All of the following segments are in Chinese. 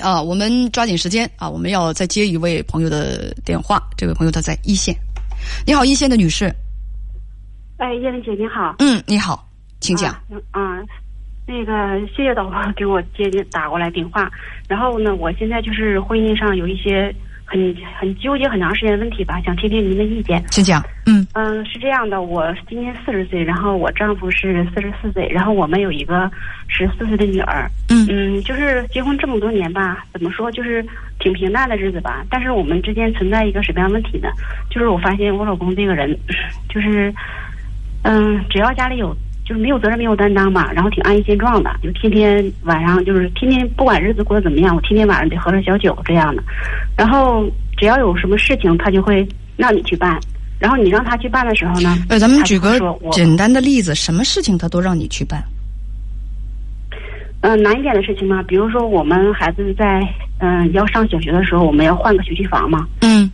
啊，我们抓紧时间啊，我们要再接一位朋友的电话。这位朋友他在一线，你好，一线的女士。哎，叶玲姐你好。嗯，你好，请讲。啊，那个谢谢导播给我接打过来电话。然后呢，我现在就是婚姻上有一些。很很纠结很长时间的问题吧，想听听您的意见。请讲。嗯嗯，是这样的，我今年四十岁，然后我丈夫是四十四岁，然后我们有一个十四岁的女儿。嗯嗯，就是结婚这么多年吧，怎么说就是挺平淡的日子吧。但是我们之间存在一个什么样问题呢？就是我发现我老公这个人，就是嗯，只要家里有。就是没有责任，没有担当嘛，然后挺安于现状的，就天天晚上就是天天不管日子过得怎么样，我天天晚上得喝点小酒这样的。然后只要有什么事情，他就会让你去办。然后你让他去办的时候呢，呃，咱们举个简单的例子，什么事情他都让你去办。嗯，难一点的事情嘛，比如说我们孩子在嗯要上小学的时候，我们要换个学区房嘛。嗯。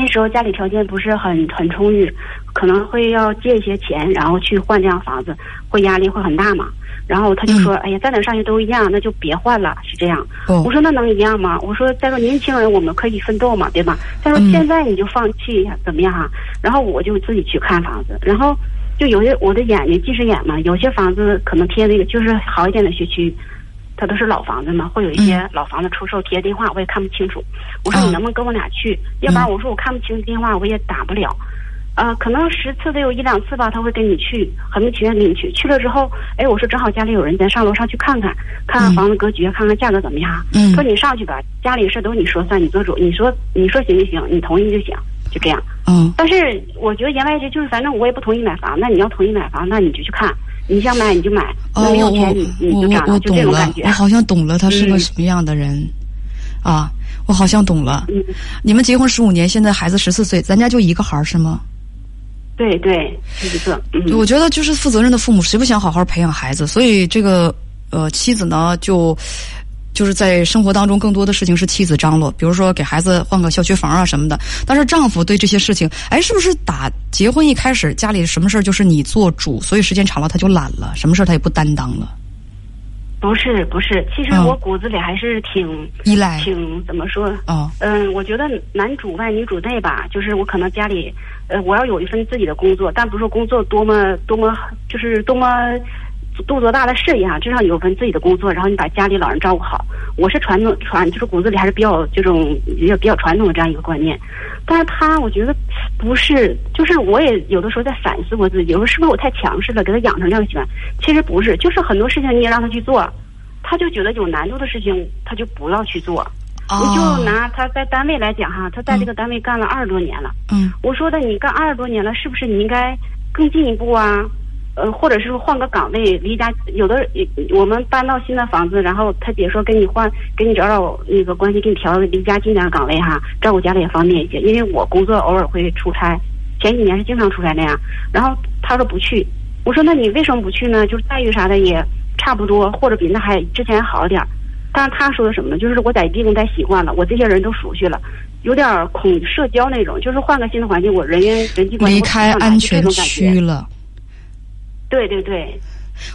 那时候家里条件不是很很充裕，可能会要借一些钱，然后去换这样房子，会压力会很大嘛。然后他就说：“哎呀，在哪上学都一样，那就别换了。”是这样。我说：“那能一样吗？”我说：“再说年轻人，我们可以奋斗嘛，对吧？”再说现在你就放弃怎么样哈？然后我就自己去看房子，然后就有些我的眼睛近视眼嘛，有些房子可能贴那个就是好一点的学区。他都是老房子嘛，会有一些老房子出售，贴电话我也看不清楚。我说你能不能跟我俩去？要不然我说我看不清电话，我也打不了。啊，可能十次得有一两次吧，他会跟你去，很不情愿跟你去。去了之后，哎，我说正好家里有人，咱上楼上去看看，看看房子格局，看看价格怎么样。嗯。说你上去吧，家里事都你说算，你做主。你说你说行就行，你同意就行，就这样。嗯。但是我觉得言外之就是，反正我也不同意买房。那你要同意买房，那你就去看。你想买你就买，没有钱你你就涨，就这种感觉。我好像懂了，他是个什么样的人啊？我好像懂了。你们结婚十五年，现在孩子十四岁，咱家就一个孩儿是吗？对对，一个。我觉得就是负责任的父母，谁不想好好培养孩子？所以这个呃妻子呢就。就是在生活当中，更多的事情是妻子张罗，比如说给孩子换个校区房啊什么的。但是丈夫对这些事情，哎，是不是打结婚一开始家里什么事儿就是你做主，所以时间长了他就懒了，什么事儿他也不担当了？不是不是，其实我骨子里还是挺依赖，挺怎么说？哦，嗯，我觉得男主外女主内吧，就是我可能家里，呃，我要有一份自己的工作，但不是说工作多么多么，就是多么。做多大的事业啊，至少有份自己的工作，然后你把家里老人照顾好。我是传统传，就是骨子里还是比较这种比较比较传统的这样一个观念。但是他我觉得不是，就是我也有的时候在反思我自己，我说是不是我太强势了，给他养成这样习惯？其实不是，就是很多事情你也让他去做，他就觉得有难度的事情他就不要去做。你就拿他在单位来讲哈，他在这个单位干了二十多年了。嗯，我说的你干二十多年了，是不是你应该更进一步啊？呃，或者是换个岗位，离家有的，我们搬到新的房子，然后他姐说给你换，给你找找那个关系，给你调离家近点的岗位哈，照顾家里也方便一些。因为我工作偶尔会出差，前几年是经常出差那样。然后他说不去，我说那你为什么不去呢？就是待遇啥的也差不多，或者比那还之前好点儿。但是他说的什么呢？就是我在地方待习惯了，我这些人都熟悉了，有点恐社交那种，就是换个新的环境，我人员人际关系离开安全区了。对对对，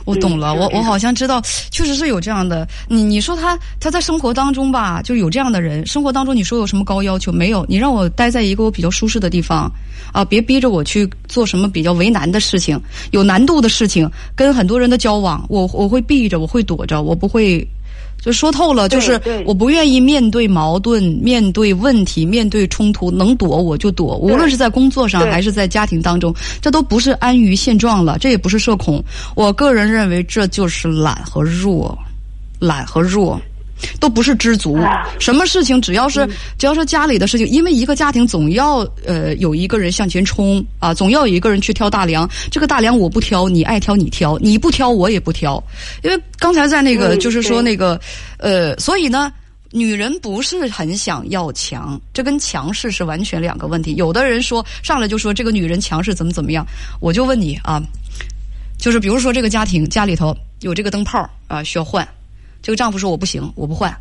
我懂了，我我好像知道，确实是有这样的。你你说他他在生活当中吧，就有这样的人。生活当中你说有什么高要求没有？你让我待在一个我比较舒适的地方，啊，别逼着我去做什么比较为难的事情，有难度的事情，跟很多人的交往，我我会避着，我会躲着，我不会。就说透了，就是我不愿意面对矛盾、面对问题、面对冲突，能躲我就躲。无论是在工作上还是在家庭当中，这都不是安于现状了，这也不是社恐。我个人认为，这就是懒和弱，懒和弱。都不是知足，什么事情只要是只要是家里的事情，因为一个家庭总要呃有一个人向前冲啊，总要有一个人去挑大梁。这个大梁我不挑，你爱挑你挑，你不挑我也不挑。因为刚才在那个就是说那个呃，所以呢，女人不是很想要强，这跟强势是完全两个问题。有的人说上来就说这个女人强势怎么怎么样，我就问你啊，就是比如说这个家庭家里头有这个灯泡啊需要换。这个丈夫说我不行，我不换。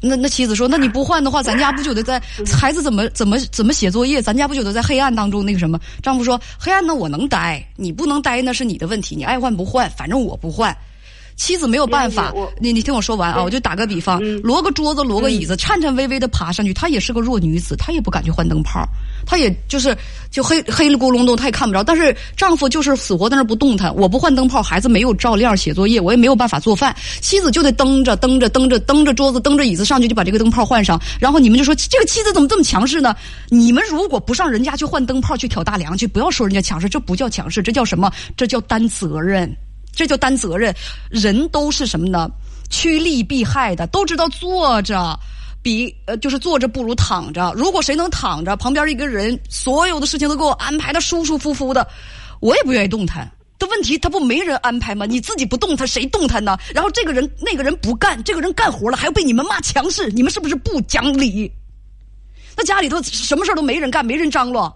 那那妻子说，那你不换的话，咱家不就得在 孩子怎么怎么怎么写作业？咱家不就得在黑暗当中那个什么？丈夫说，黑暗呢我能待，你不能待那是你的问题，你爱换不换，反正我不换。妻子没有办法你你听我说完啊，我就打个比方，挪个桌子，挪个椅子，颤颤巍巍的爬上去，她也是个弱女子，她也不敢去换灯泡，她也就是就黑黑了咕隆咚，她也看不着。但是丈夫就是死活在那不动弹，我不换灯泡，孩子没有照亮写作业，我也没有办法做饭，妻子就得蹬着蹬着蹬着蹬着桌子蹬着椅子上去就把这个灯泡换上，然后你们就说这个妻子怎么这么强势呢？你们如果不上人家去换灯泡去挑大梁去，不要说人家强势，这不叫强势，这叫什么？这叫担责任。这叫担责任。人都是什么呢？趋利避害的，都知道坐着比呃就是坐着不如躺着。如果谁能躺着，旁边一个人所有的事情都给我安排的舒舒服服的，我也不愿意动弹。的问题，他不没人安排吗？你自己不动弹，谁动弹呢？然后这个人那个人不干，这个人干活了，还要被你们骂强势，你们是不是不讲理？那家里头什么事都没人干，没人张罗。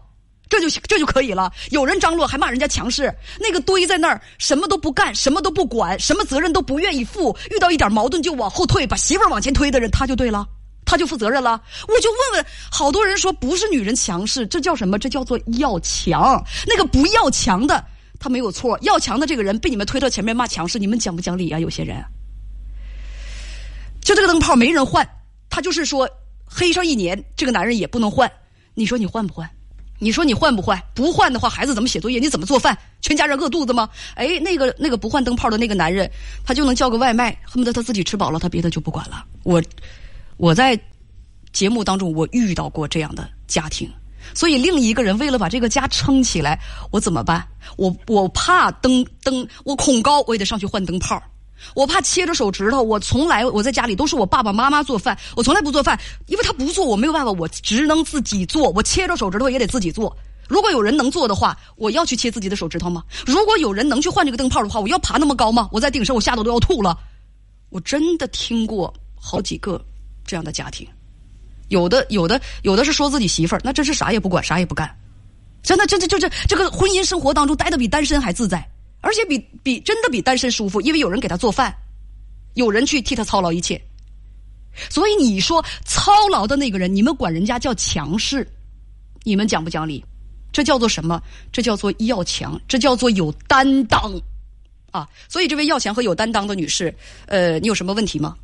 这就这就可以了。有人张罗还骂人家强势，那个堆在那儿什么都不干，什么都不管，什么责任都不愿意负，遇到一点矛盾就往后退，把媳妇儿往前推的人，他就对了，他就负责任了。我就问问，好多人说不是女人强势，这叫什么？这叫做要强。那个不要强的，他没有错。要强的这个人被你们推到前面骂强势，你们讲不讲理啊？有些人，就这个灯泡没人换，他就是说黑上一年，这个男人也不能换。你说你换不换？你说你换不换？不换的话，孩子怎么写作业？你怎么做饭？全家人饿肚子吗？哎，那个那个不换灯泡的那个男人，他就能叫个外卖，恨不得他自己吃饱了，他别的就不管了。我我在节目当中我遇到过这样的家庭，所以另一个人为了把这个家撑起来，我怎么办？我我怕灯灯，我恐高，我也得上去换灯泡。我怕切着手指头，我从来我在家里都是我爸爸妈妈做饭，我从来不做饭，因为他不做，我没有办法，我只能自己做。我切着手指头也得自己做。如果有人能做的话，我要去切自己的手指头吗？如果有人能去换这个灯泡的话，我要爬那么高吗？我在顶上，我吓得都要吐了。我真的听过好几个这样的家庭，有的有的有的是说自己媳妇儿，那真是啥也不管，啥也不干，真的，真的就这这个婚姻生活当中待的比单身还自在。而且比比真的比单身舒服，因为有人给他做饭，有人去替他操劳一切。所以你说操劳的那个人，你们管人家叫强势，你们讲不讲理？这叫做什么？这叫做要强，这叫做有担当啊！所以这位要强和有担当的女士，呃，你有什么问题吗？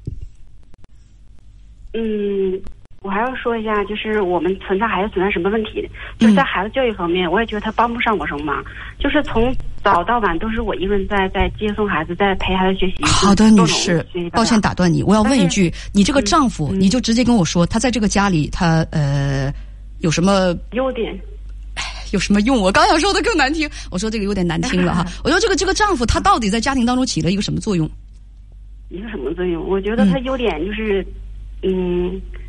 嗯，我还要说一下，就是我们存在孩子存在什么问题？就是在孩子教育方面，我也觉得他帮不上我什么忙。就是从早到晚都是我一个人在在接送孩子，在陪孩子学习。好的，女士，抱歉打断你，我要问一句，你这个丈夫，嗯你就直接跟我说，他在这个家里，他呃有什么优点。有什么用？我刚想说的更难听，我说这个有点难听了哈。我说这个这个丈夫他到底在家庭当中起了一个什么作用？一个什么作用？我觉得他优点就是，嗯，用现在的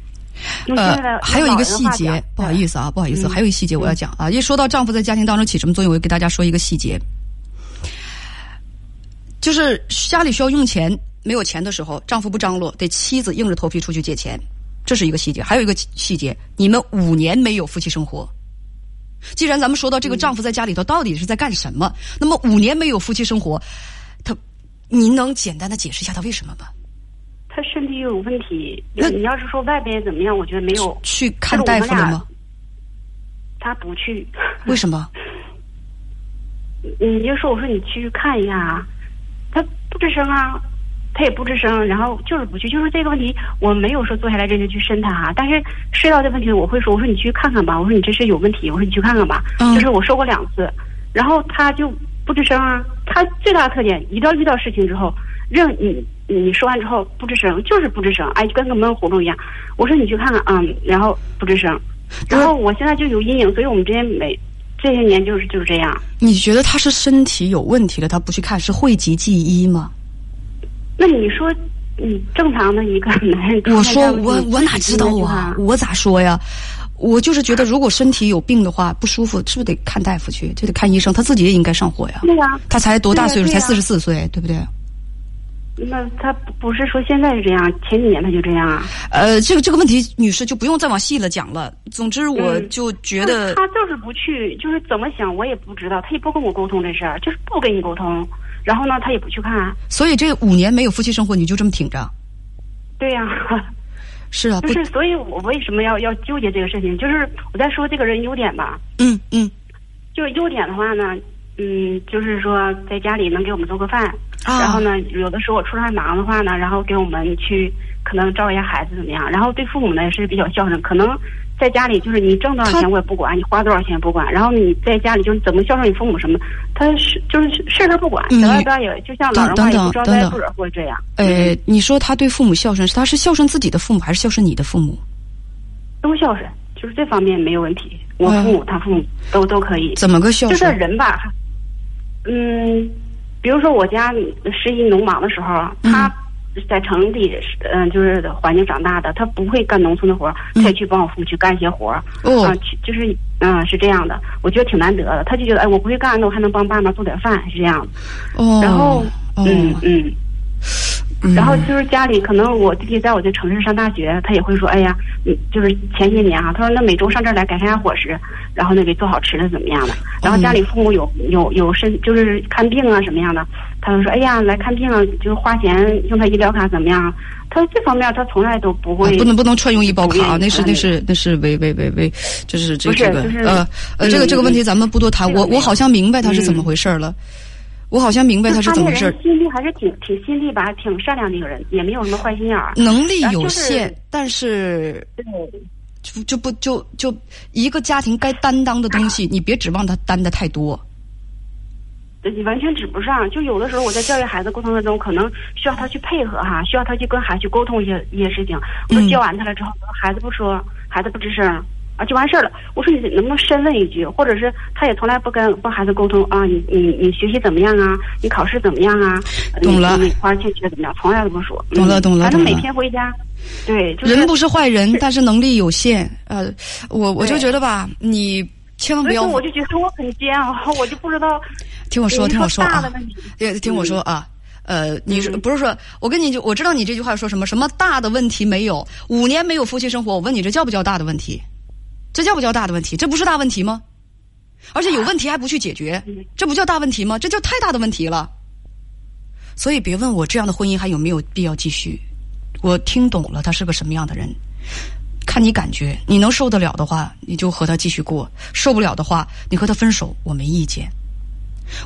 呃，还有一个细节不好意思啊，不好意思，嗯还有一个细节我要讲啊。一说到丈夫在家庭当中起什么作用，我就给大家说一个细节，就是家里需要用钱，没有钱的时候，丈夫不张罗，得妻子硬着头皮出去借钱，这是一个细节。还有一个细节，你们五年没有夫妻生活。既然咱们说到这个丈夫在家里头到底是在干什么，那么五年没有夫妻生活，他，您能简单的解释一下他为什么吗？他身体有问题。那你要是说外边怎么样，我觉得没有。去看大夫了吗？他不去。为什么？你就说我说你去看一下啊，他不吱声啊，他也不吱声，然后就是不去，就是这个问题，我没有说坐下来认真去深谈哈、但是涉及到这问题，我会说，我说你去看看吧，我说你这是有问题，我说你去看看吧，嗯就是我说过两次，然后他就不吱声啊，他最大的特点，一到遇到事情之后，任你你说完之后不吱声，就是不吱声，哎，就跟个闷葫芦一样。我说你去看看，嗯，然后不吱声，然后我现在就有阴影，所以我们之间每这些年就是就是这样。你觉得他是身体有问题了，他不去看，是讳疾忌医吗？那你说，你正常的一个男人，我说我我哪知道啊？我咋说呀？我就是觉得，如果身体有病的话，不舒服，是不是得看大夫去？就得看医生，他自己也应该上火呀。对呀、他才多大岁数？才四十四岁，对不对？那他不不是说现在是这样，前几年他就这样啊？呃，这个这个问题，女士就不用再往细了讲了。总之，我嗯就觉得，他就是不去，就是怎么想我也不知道，他也不跟我沟通这事儿，就是不跟你沟通。然后呢，他也不去看。所以这五年没有夫妻生活，你就这么挺着？对呀、是啊，不就，是所以我为什么要要纠结这个事情？就是我在说这个人优点吧，嗯嗯就是优点的话呢，嗯，就是说在家里能给我们做个饭，啊。然后呢，有的时候我出差忙的话呢，然后给我们去可能照顾一下孩子怎么样，然后对父母呢也是比较孝顺，可能在家里就是你挣多少钱我也不管，你花多少钱也不管，然后你在家里就是怎么孝顺你父母什么，他是就是事儿不管，你在外边也就像老人话也不招待不惹会这样，呃，你说他对父母孝顺，是他是孝顺自己的父母，还是孝顺你的父母？都孝顺，就是这方面没有问题，我父母他父母都都可以，怎么个孝就是顺？人吧，嗯，比如说我家十一农忙的时候，嗯他在城里，嗯、就是环境长大的，他不会干农村的活儿，他也去帮我父母去干一些活儿，哦啊，去就是嗯、是这样的，我觉得挺难得的。他就觉得哎，我不会干，那我还能帮爸妈做点饭，是这样的。哦，然后，嗯。嗯然后就是家里可能我弟弟在我这城市上大学，他也会说，哎呀，嗯，就是前些年啊、他说那每周上这儿来改善下伙食，然后那给做好吃的怎么样的。然后家里父母有有有身就是看病啊什么样的，他就说，哎呀来看病啊，就是花钱用他医疗卡怎么样？他这方面他从来都不会，啊不能不能串用医保卡啊，那是那是那是违违违违，就是这个就是呃呃这个嗯这个问题咱们不多谈。我我好像明白他是怎么回事儿了，我好像明白他是怎么回事儿。心地还是挺挺心地吧，挺善良的一个人，也没有什么坏心眼儿。能力有限，但是对，就就不就就一个家庭该担当的东西，你别指望他担的太多。你完全指不上。就有的时候我在教育孩子过程当中，可能需要他去配合哈，需要他去跟孩子去沟通一些一些事情。我教完他了之后，孩子不说，孩子不吱声。啊，就完事儿了。我说你能不能深问一句，或者是他也从来不跟帮孩子沟通啊？你你你学习怎么样啊？你考试怎么样啊？呃懂了花儿欠缺怎么样？从来都不说。懂了嗯反正每懂了懂了天回家，对，就是人不是坏人，但是能力有限。呃，我我就觉得吧，你千万不要我就觉得我很煎熬，我就不知道。听我说，听我说啊大的问题，听听我说啊。呃，你是嗯不是说？我跟你就我知道你这句话说什么？什么大的问题没有？五年没有夫妻生活，我问你这叫不叫大的问题？这叫不叫大的问题？这不是大问题吗？而且有问题还不去解决，这不叫大问题吗？这叫太大的问题了。所以别问我这样的婚姻还有没有必要继续。我听懂了他是个什么样的人，看你感觉，你能受得了的话，你就和他继续过；受不了的话，你和他分手，我没意见。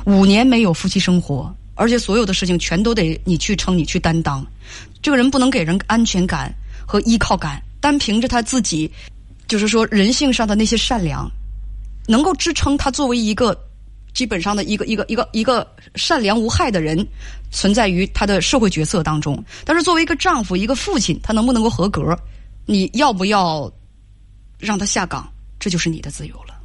五年没有夫妻生活，而且所有的事情全都得你去撑，你去担当。这个人不能给人安全感和依靠感，单凭着他自己，就是说人性上的那些善良，能够支撑他作为一个基本上的一个一个一个一个善良无害的人，存在于他的社会角色当中。但是作为一个丈夫、一个父亲，他能不能够合格？你要不要让他下岗？这就是你的自由了。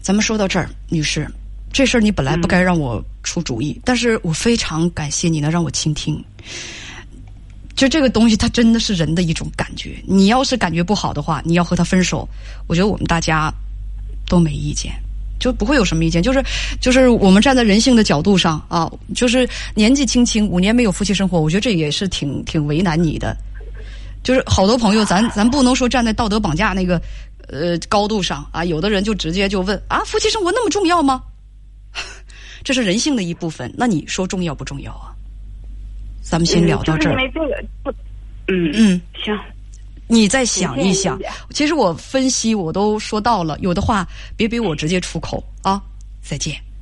咱们说到这儿，女士，这事儿你本来不该让我出主意，但是我非常感谢你能让我倾听。就这个东西，它真的是人的一种感觉。你要是感觉不好的话，你要和他分手，我觉得我们大家都没意见，就不会有什么意见。就是就是我们站在人性的角度上啊，就是年纪轻轻，五年没有夫妻生活，我觉得这也是挺挺为难你的。就是好多朋友，咱咱不能说站在道德绑架那个呃高度上啊，有的人就直接就问啊，夫妻生活那么重要吗？这是人性的一部分，那你说重要不重要啊？咱们先聊到这儿。嗯就是因为这个不，嗯嗯，行，你再想一想其实我分析我都说到了，有的话别逼我直接出口啊。再见。